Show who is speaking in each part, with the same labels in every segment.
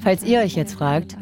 Speaker 1: Falls ihr euch jetzt fragt,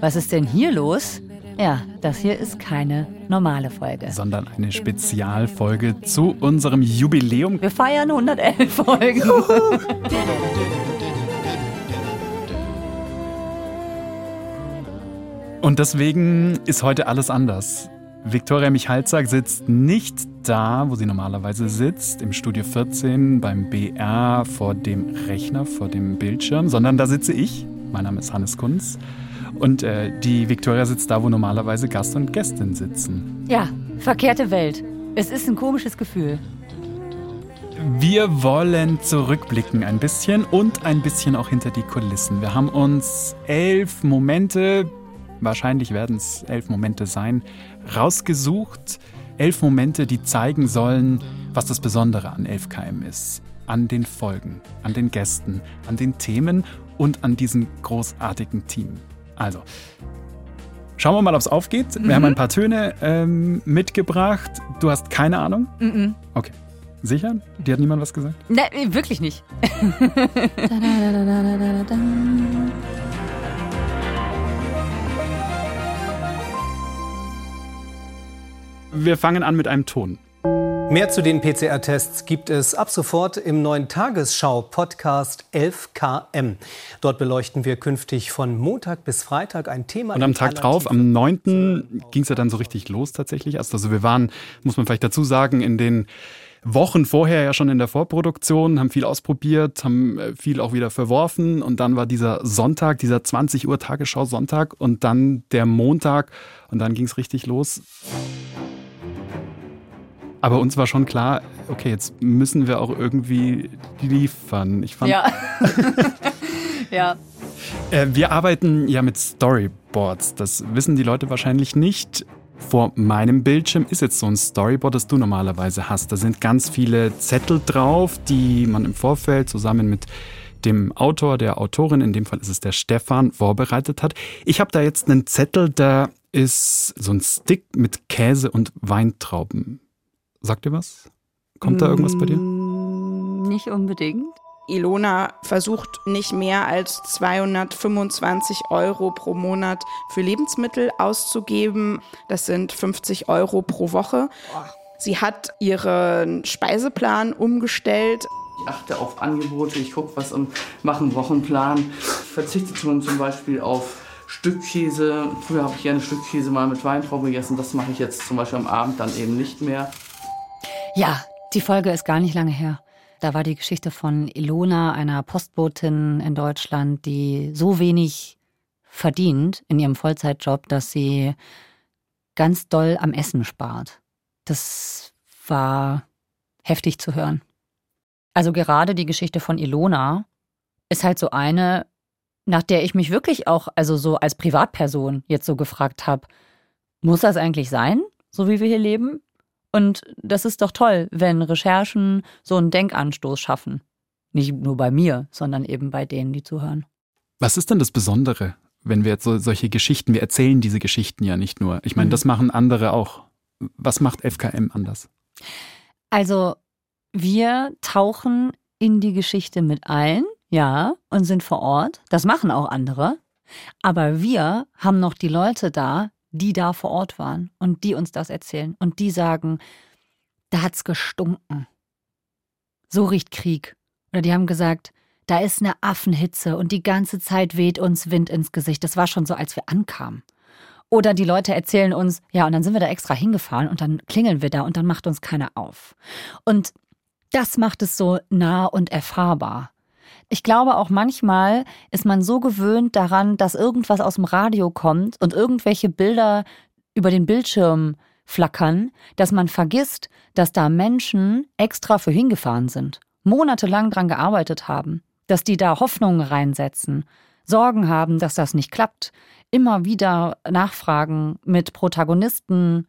Speaker 1: was ist denn hier los? Ja, das hier ist keine normale Folge.
Speaker 2: Sondern eine Spezialfolge zu unserem Jubiläum.
Speaker 1: Wir feiern 111 Folgen.
Speaker 2: Und deswegen ist heute alles anders. Viktoria Michalzack sitzt nicht da, wo sie normalerweise sitzt, im Studio 14 beim BR vor dem Rechner, vor dem Bildschirm, sondern da sitze ich. Mein Name ist Hannes Kunz. Und äh, die Viktoria sitzt da, wo normalerweise Gast und Gästin sitzen.
Speaker 1: Ja, verkehrte Welt. Es ist ein komisches Gefühl.
Speaker 2: Wir wollen zurückblicken ein bisschen und ein bisschen auch hinter die Kulissen. Wir haben uns elf Momente, wahrscheinlich werden es elf Momente sein, rausgesucht. Elf Momente, die zeigen sollen, was das Besondere an 11KM ist. An den Folgen, an den Gästen, an den Themen und an diesem großartigen Team. Also, schauen wir mal, ob es aufgeht. Mhm. Wir haben ein paar Töne ähm, mitgebracht. Du hast keine Ahnung? Mhm. Okay. Sicher? Dir hat niemand was gesagt?
Speaker 1: Nein, wirklich nicht.
Speaker 2: Wir fangen an mit einem Ton.
Speaker 3: Mehr zu den PCR-Tests gibt es ab sofort im neuen Tagesschau-Podcast 11KM. Dort beleuchten wir künftig von Montag bis Freitag ein Thema.
Speaker 2: Und am Tag drauf, am 9. ging es ja dann so richtig los tatsächlich. Also wir waren, muss man vielleicht dazu sagen, in den Wochen vorher ja schon in der Vorproduktion, haben viel ausprobiert, haben äh, viel auch wieder verworfen und dann war dieser Sonntag, dieser 20 Uhr Tagesschau Sonntag und dann der Montag und dann ging es richtig los. Aber uns war schon klar, okay, jetzt müssen wir auch irgendwie liefern. Ich fand.
Speaker 1: Ja. ja.
Speaker 2: Äh, wir arbeiten ja mit Storyboards. Das wissen die Leute wahrscheinlich nicht. Vor meinem Bildschirm ist jetzt so ein Storyboard, das du normalerweise hast. Da sind ganz viele Zettel drauf, die man im Vorfeld zusammen mit dem Autor, der Autorin, in dem Fall ist es der Stefan, vorbereitet hat. Ich habe da jetzt einen Zettel, da ist so ein Stick mit Käse und Weintrauben Sagt dir was? Kommt da irgendwas bei dir?
Speaker 1: Mm, nicht unbedingt.
Speaker 4: Ilona versucht nicht mehr als 225 Euro pro Monat für Lebensmittel auszugeben. Das sind 50 Euro pro Woche. Sie hat ihren Speiseplan umgestellt.
Speaker 5: Ich achte auf Angebote, ich gucke, was im Machen Wochenplan. Verzichte zum Beispiel auf Stückkäse. Früher habe ich gerne Stückkäse mal mit Weintrauben gegessen. Das mache ich jetzt zum Beispiel am Abend dann eben nicht mehr.
Speaker 1: Ja, die Folge ist gar nicht lange her. Da war die Geschichte von Ilona, einer Postbotin in Deutschland, die so wenig verdient in ihrem Vollzeitjob, dass sie ganz doll am Essen spart. Das war heftig zu hören. Also gerade die Geschichte von Ilona ist halt so eine, nach der ich mich wirklich auch, also so als Privatperson jetzt so gefragt habe, muss das eigentlich sein, so wie wir hier leben? Und das ist doch toll, wenn Recherchen so einen Denkanstoß schaffen. Nicht nur bei mir, sondern eben bei denen, die zuhören.
Speaker 2: Was ist denn das Besondere, wenn wir jetzt so, solche Geschichten, wir erzählen diese Geschichten ja nicht nur. Ich meine, mhm. das machen andere auch. Was macht FKM anders?
Speaker 1: Also, wir tauchen in die Geschichte mit ein, ja, und sind vor Ort. Das machen auch andere. Aber wir haben noch die Leute da, die da vor Ort waren und die uns das erzählen und die sagen, da hat's gestunken. So riecht Krieg. Oder die haben gesagt, da ist eine Affenhitze und die ganze Zeit weht uns Wind ins Gesicht. Das war schon so, als wir ankamen. Oder die Leute erzählen uns, ja, und dann sind wir da extra hingefahren und dann klingeln wir da und dann macht uns keiner auf. Und das macht es so nah und erfahrbar. Ich glaube auch manchmal ist man so gewöhnt daran, dass irgendwas aus dem Radio kommt und irgendwelche Bilder über den Bildschirm flackern, dass man vergisst, dass da Menschen extra für hingefahren sind, monatelang dran gearbeitet haben, dass die da Hoffnungen reinsetzen, Sorgen haben, dass das nicht klappt, immer wieder nachfragen mit Protagonisten,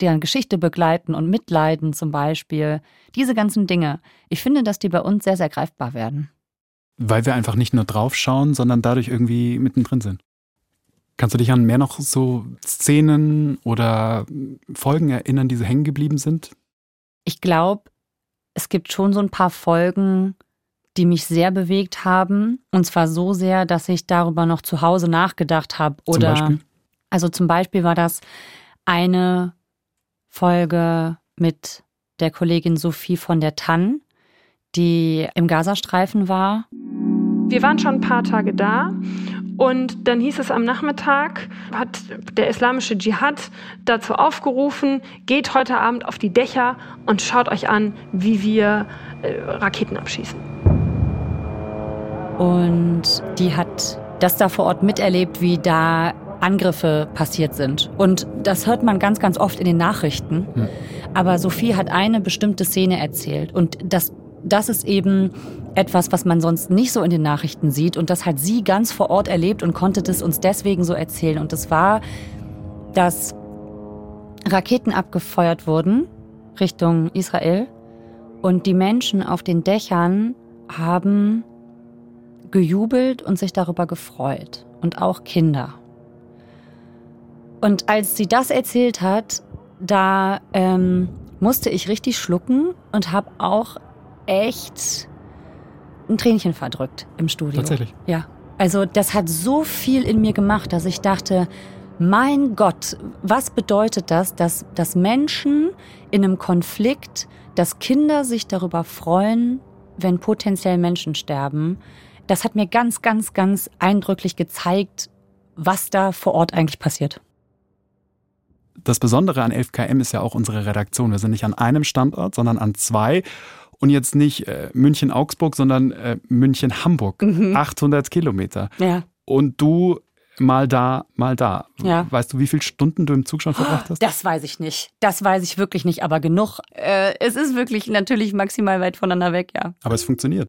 Speaker 1: deren Geschichte begleiten und mitleiden zum Beispiel. Diese ganzen Dinge. Ich finde, dass die bei uns sehr, sehr greifbar werden.
Speaker 2: Weil wir einfach nicht nur draufschauen, sondern dadurch irgendwie mittendrin sind. Kannst du dich an mehr noch so Szenen oder Folgen erinnern, die so hängen geblieben sind?
Speaker 1: Ich glaube, es gibt schon so ein paar Folgen, die mich sehr bewegt haben. Und zwar so sehr, dass ich darüber noch zu Hause nachgedacht habe. Oder
Speaker 2: Zum Beispiel?
Speaker 1: also zum Beispiel war das eine Folge mit der Kollegin Sophie von der Tann, die im Gazastreifen war.
Speaker 6: Wir waren schon ein paar Tage da und dann hieß es am Nachmittag, hat der islamische Dschihad dazu aufgerufen, geht heute Abend auf die Dächer und schaut euch an, wie wir äh, Raketen abschießen.
Speaker 1: Und die hat das da vor Ort miterlebt, wie da Angriffe passiert sind. Und das hört man ganz, ganz oft in den Nachrichten.
Speaker 2: Hm.
Speaker 1: Aber Sophie hat eine bestimmte Szene erzählt. Und das, das ist eben etwas, was man sonst nicht so in den Nachrichten sieht. Und das hat sie ganz vor Ort erlebt und konnte das uns deswegen so erzählen. Und das war, dass Raketen abgefeuert wurden Richtung Israel. Und die Menschen auf den Dächern haben gejubelt und sich darüber gefreut. Und auch Kinder. Und als sie das erzählt hat, da ähm, musste ich richtig schlucken und habe auch echt ein Tränchen verdrückt im Studio.
Speaker 2: Tatsächlich.
Speaker 1: Ja. Also das hat so viel in mir gemacht, dass ich dachte, mein Gott, was bedeutet das, dass, dass Menschen in einem Konflikt, dass Kinder sich darüber freuen, wenn potenziell Menschen sterben? Das hat mir ganz, ganz, ganz eindrücklich gezeigt, was da vor Ort eigentlich passiert.
Speaker 2: Das Besondere an 11KM ist ja auch unsere Redaktion. Wir sind nicht an einem Standort, sondern an zwei. Und jetzt nicht äh, München-Augsburg, sondern äh, München-Hamburg. 800 Kilometer.
Speaker 1: Ja.
Speaker 2: Und du mal da, mal da.
Speaker 1: Ja.
Speaker 2: Weißt du, wie viele Stunden du im Zug schon verbracht hast?
Speaker 1: Das weiß ich nicht. Das weiß ich wirklich nicht, aber genug. Äh, es ist wirklich natürlich maximal weit voneinander weg, ja.
Speaker 2: Aber es funktioniert.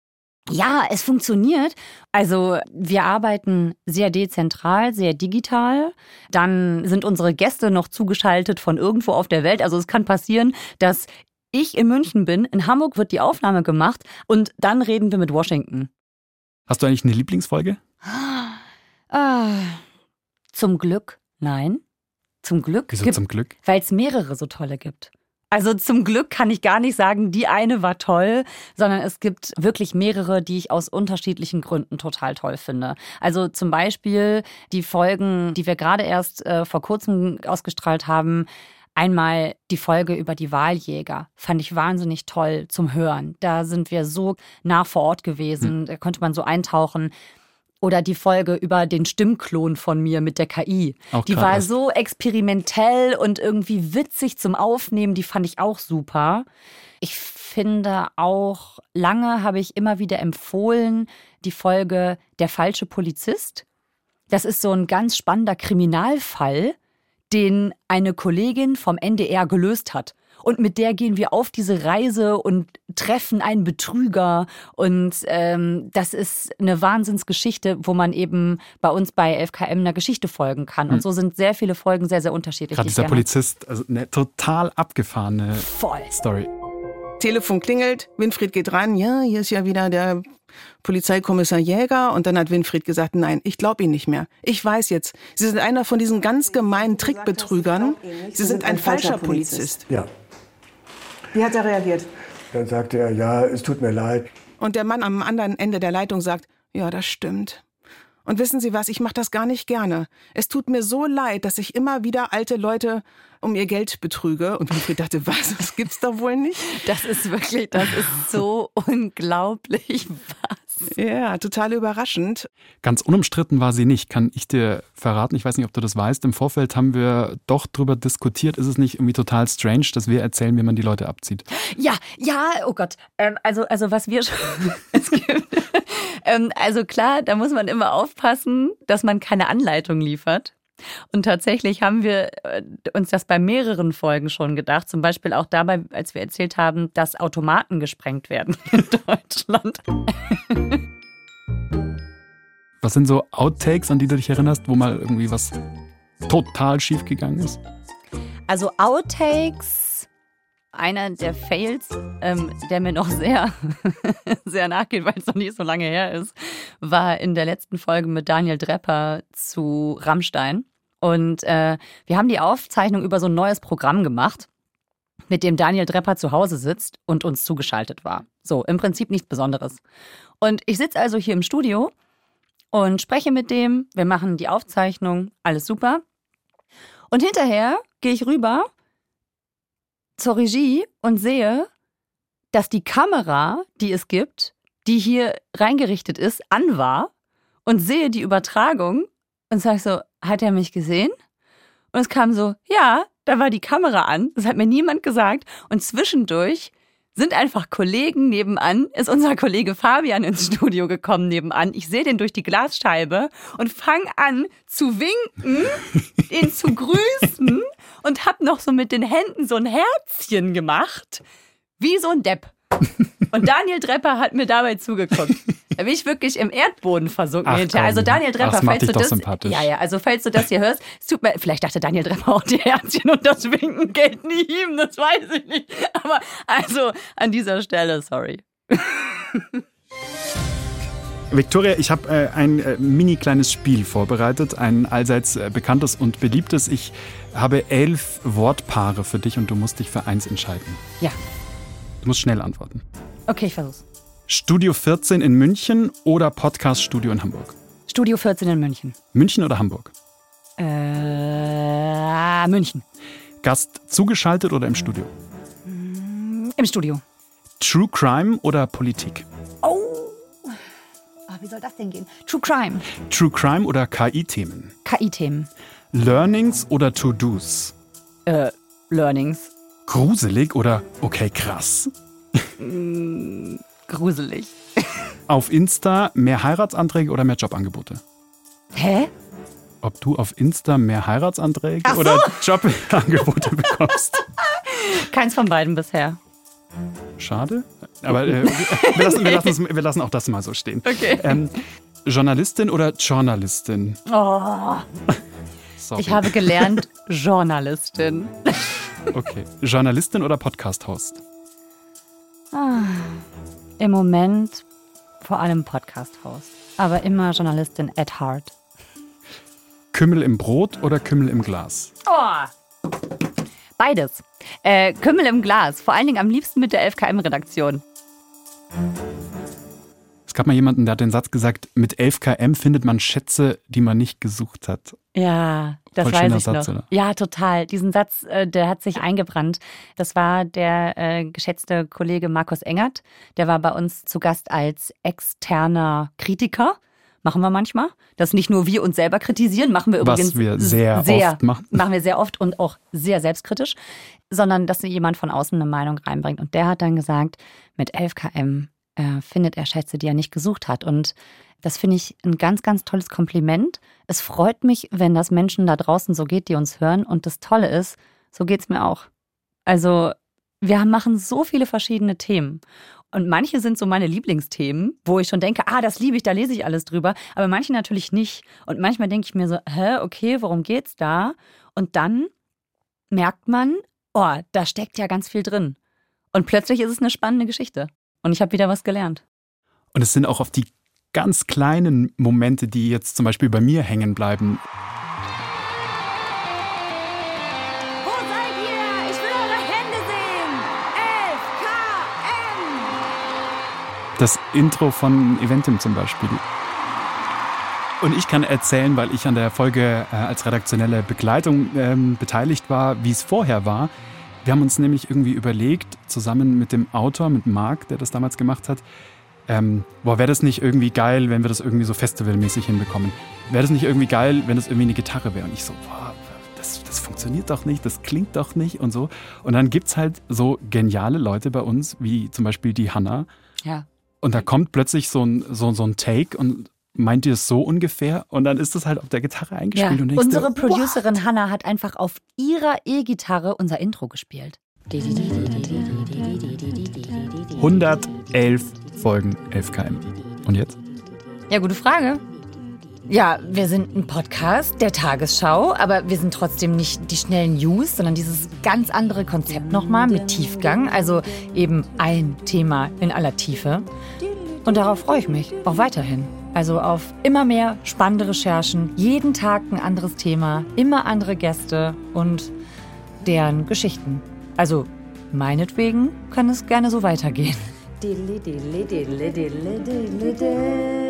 Speaker 1: Ja, es funktioniert. Also wir arbeiten sehr dezentral, sehr digital. Dann sind unsere Gäste noch zugeschaltet von irgendwo auf der Welt. Also es kann passieren, dass ich in München bin, in Hamburg wird die Aufnahme gemacht und dann reden wir mit Washington.
Speaker 2: Hast du eigentlich eine Lieblingsfolge?
Speaker 1: Ah, zum Glück nein. Zum Glück
Speaker 2: Wieso
Speaker 1: gibt
Speaker 2: zum Glück?
Speaker 1: weil es mehrere so tolle gibt. Also zum Glück kann ich gar nicht sagen, die eine war toll, sondern es gibt wirklich mehrere, die ich aus unterschiedlichen Gründen total toll finde. Also zum Beispiel die Folgen, die wir gerade erst äh, vor kurzem ausgestrahlt haben. Einmal die Folge über die Wahljäger fand ich wahnsinnig toll zum Hören. Da sind wir so nah vor Ort gewesen, da konnte man so eintauchen. Oder die Folge über den Stimmklon von mir mit der KI.
Speaker 2: Auch
Speaker 1: die war so experimentell und irgendwie witzig zum Aufnehmen. Die fand ich auch super. Ich finde auch, lange habe ich immer wieder empfohlen, die Folge Der falsche Polizist. Das ist so ein ganz spannender Kriminalfall, den eine Kollegin vom NDR gelöst hat. Und mit der gehen wir auf diese Reise und treffen einen Betrüger. Und ähm, das ist eine Wahnsinnsgeschichte, wo man eben bei uns bei 11KM einer Geschichte folgen kann. Und so sind sehr viele Folgen sehr, sehr unterschiedlich.
Speaker 2: Gerade dieser
Speaker 1: gerne-
Speaker 2: Polizist, also eine total abgefahrene
Speaker 1: Voll.
Speaker 2: Story.
Speaker 7: Telefon klingelt, Winfried geht ran, ja, hier ist ja wieder der Polizeikommissar Jäger. Und dann hat Winfried gesagt, nein, ich glaube Ihnen nicht mehr. Ich weiß jetzt, Sie sind einer von diesen ganz gemeinen Trickbetrügern. Sie sind ein falscher Polizist.
Speaker 8: Ja.
Speaker 7: Wie hat er reagiert?
Speaker 8: Dann sagte er, ja, es tut mir leid.
Speaker 7: Und der Mann am anderen Ende der Leitung sagt, ja, das stimmt. Und wissen Sie was, ich mache das gar nicht gerne. Es tut mir so leid, dass ich immer wieder alte Leute um ihr Geld betrüge. Und Winfried dachte, was, das gibt's doch wohl nicht.
Speaker 1: Das ist wirklich, das ist so unglaublich was.
Speaker 7: Ja, total überraschend.
Speaker 2: Ganz unumstritten war sie nicht, kann ich dir verraten. Ich weiß nicht, ob du das weißt. Im Vorfeld haben wir doch drüber diskutiert. Ist es nicht irgendwie total strange, dass wir erzählen, wie man die Leute abzieht?
Speaker 1: Ja, ja, oh Gott. Ähm, also, also was wir schon. es gibt, ähm, also klar, da muss man immer aufpassen, dass man keine Anleitung liefert. Und tatsächlich haben wir äh, uns das bei mehreren Folgen schon gedacht. Zum Beispiel auch dabei, als wir erzählt haben, dass Automaten gesprengt werden in Deutschland.
Speaker 2: Was sind so Outtakes, an die du dich erinnerst, wo mal irgendwie was total schief gegangen ist?
Speaker 1: Also Outtakes, einer der Fails, ähm, der mir noch sehr, sehr nachgeht, weil es noch nicht so lange her ist, war in der letzten Folge mit Daniel Drepper zu Rammstein. Und äh, wir haben die Aufzeichnung über so ein neues Programm gemacht. mit dem Daniel Drepper zu Hause sitzt und uns zugeschaltet war. So, im Prinzip nichts Besonderes. Und ich sitze also hier im Studio und spreche mit dem. Wir machen die Aufzeichnung, alles super. Und hinterher gehe ich rüber zur Regie und sehe, dass die Kamera, die es gibt, die hier reingerichtet ist, an war und sehe die Übertragung und sage so, hat er mich gesehen? Und es kam so, ja, da war die Kamera an. Das hat mir niemand gesagt. Und zwischendurch sind einfach Kollegen nebenan, ist unser Kollege Fabian ins Studio gekommen nebenan. Ich sehe den durch die Glasscheibe und fange an zu winken, ihn zu grüßen und hab noch so mit den Händen so ein Herzchen gemacht, wie so ein Depp. Und Daniel Drepper hat mir dabei zugeguckt. Da bin ich wirklich im Erdboden versunken
Speaker 2: Ach,
Speaker 1: hinterher. Also. Daniel Drepper, falls du das, ja, ja, also falls du das hier hörst, es tut mir, vielleicht dachte Daniel Drepper auch die Herzchen und das Winken gilt nie ihm, das weiß ich nicht. Aber also an dieser Stelle, sorry.
Speaker 2: Victoria, ich habe äh, ein äh, mini kleines Spiel vorbereitet, ein allseits äh, bekanntes und beliebtes. Ich habe elf Wortpaare für dich und du musst dich für eins entscheiden.
Speaker 1: Ja,
Speaker 2: Du musst schnell antworten.
Speaker 1: okay, ich versuch's.
Speaker 2: Studio 14 in München oder Podcast Studio in Hamburg?
Speaker 1: Studio 14 in München.
Speaker 2: München oder Hamburg?
Speaker 1: Äh, München.
Speaker 2: Gast zugeschaltet oder im Studio?
Speaker 1: Im Studio.
Speaker 2: True Crime oder Politik?
Speaker 1: Oh. wie soll das denn gehen? True Crime.
Speaker 2: True Crime oder KI-Themen?
Speaker 1: KI-Themen.
Speaker 2: Learnings oder To-Dos?
Speaker 1: Äh, Learnings.
Speaker 2: Gruselig oder okay krass?
Speaker 1: Gruselig.
Speaker 2: Auf Insta mehr Heiratsanträge oder mehr Jobangebote?
Speaker 1: Hä?
Speaker 2: Ob du auf Insta mehr Heiratsanträge
Speaker 1: so.
Speaker 2: oder Jobangebote bekommst?
Speaker 1: Keins von beiden bisher.
Speaker 2: Schade. Aber äh, wir, lassen, wir, lassen wir lassen auch das mal so stehen.
Speaker 1: Okay.
Speaker 2: Ähm, Journalistin oder Journalistin?
Speaker 1: Oh,
Speaker 2: Sorry.
Speaker 1: ich habe gelernt, Journalistin.
Speaker 2: Okay. Journalistin oder Podcast-Host?
Speaker 1: Im Moment vor allem Podcast-Host. Aber immer Journalistin at heart.
Speaker 2: Kümmel im Brot oder Kümmel im Glas?
Speaker 1: Oh. Beides. Äh, Kümmel im Glas. Vor allen Dingen am liebsten mit der 11KM-Redaktion.
Speaker 2: Gab mal jemanden, der hat den Satz gesagt, mit 11 km findet man Schätze, die man nicht gesucht hat.
Speaker 1: Ja, das
Speaker 2: Voll
Speaker 1: weiß ich
Speaker 2: Satz,
Speaker 1: noch.
Speaker 2: oder?
Speaker 1: Ja, total. Diesen Satz, äh, der hat sich eingebrannt. Das war der äh, geschätzte Kollege Markus Engert. Der war bei uns zu Gast als externer Kritiker. Machen wir manchmal. Das nicht nur wir uns selber kritisieren, machen wir
Speaker 2: Was
Speaker 1: übrigens
Speaker 2: wir sehr oft machen.
Speaker 1: Machen wir sehr oft und auch sehr selbstkritisch, sondern dass jemand von außen eine Meinung reinbringt. Und der hat dann gesagt, mit 11 km äh, findet er Schätze, die er nicht gesucht hat. Und das finde ich ein ganz, ganz tolles Kompliment. Es freut mich, wenn das Menschen da draußen so geht, die uns hören. Und das Tolle ist, so geht es mir auch. Also, wir machen so viele verschiedene Themen. Und manche sind so meine Lieblingsthemen, wo ich schon denke, ah, das liebe ich, da lese ich alles drüber. Aber manche natürlich nicht. Und manchmal denke ich mir so, hä, okay, worum geht's da? Und dann merkt man, oh, da steckt ja ganz viel drin. Und plötzlich ist es eine spannende Geschichte. Und ich habe wieder was gelernt.
Speaker 2: Und es sind auch auf die ganz kleinen Momente, die jetzt zum Beispiel bei mir hängen bleiben.
Speaker 1: Wo seid ihr? Ich will eure Hände sehen. 11 KM.
Speaker 2: Das Intro von Eventim zum Beispiel. Und ich kann erzählen, weil ich an der Folge äh, als redaktionelle Begleitung ähm, beteiligt war, wie es vorher war. Wir haben uns nämlich irgendwie überlegt, zusammen mit dem Autor, mit Marc, der das damals gemacht hat, ähm, boah, wäre das nicht irgendwie geil, wenn wir das irgendwie so festivalmäßig hinbekommen? Wäre das nicht irgendwie geil, wenn das irgendwie eine Gitarre wäre? Und ich so, boah, das, das funktioniert doch nicht, das klingt doch nicht und so. Und dann gibt's halt so geniale Leute bei uns, wie zum Beispiel die Hanna.
Speaker 1: Ja.
Speaker 2: Und da kommt plötzlich so ein, so, so ein Take und meint ihr es so ungefähr? Und dann ist das halt auf der Gitarre
Speaker 1: Ja,
Speaker 2: eingespielt. und denkst
Speaker 1: unsere
Speaker 2: dir,
Speaker 1: Producerin Hannah hat einfach auf ihrer E-Gitarre unser Intro gespielt.
Speaker 2: 111 Folgen 11 km. Und jetzt?
Speaker 1: Ja, gute Frage. Ja, wir sind ein Podcast der Tagesschau, aber wir sind trotzdem nicht die schnellen News, sondern dieses ganz andere Konzept nochmal mit Tiefgang, also eben ein Thema in aller Tiefe. Und darauf freue ich mich, auch weiterhin. Also auf immer mehr spannende Recherchen, jeden Tag ein anderes Thema, immer andere Gäste und deren Geschichten. Also
Speaker 9: Meinetwegen kann es gerne so weitergehen.
Speaker 1: Diddly, diddly, diddly.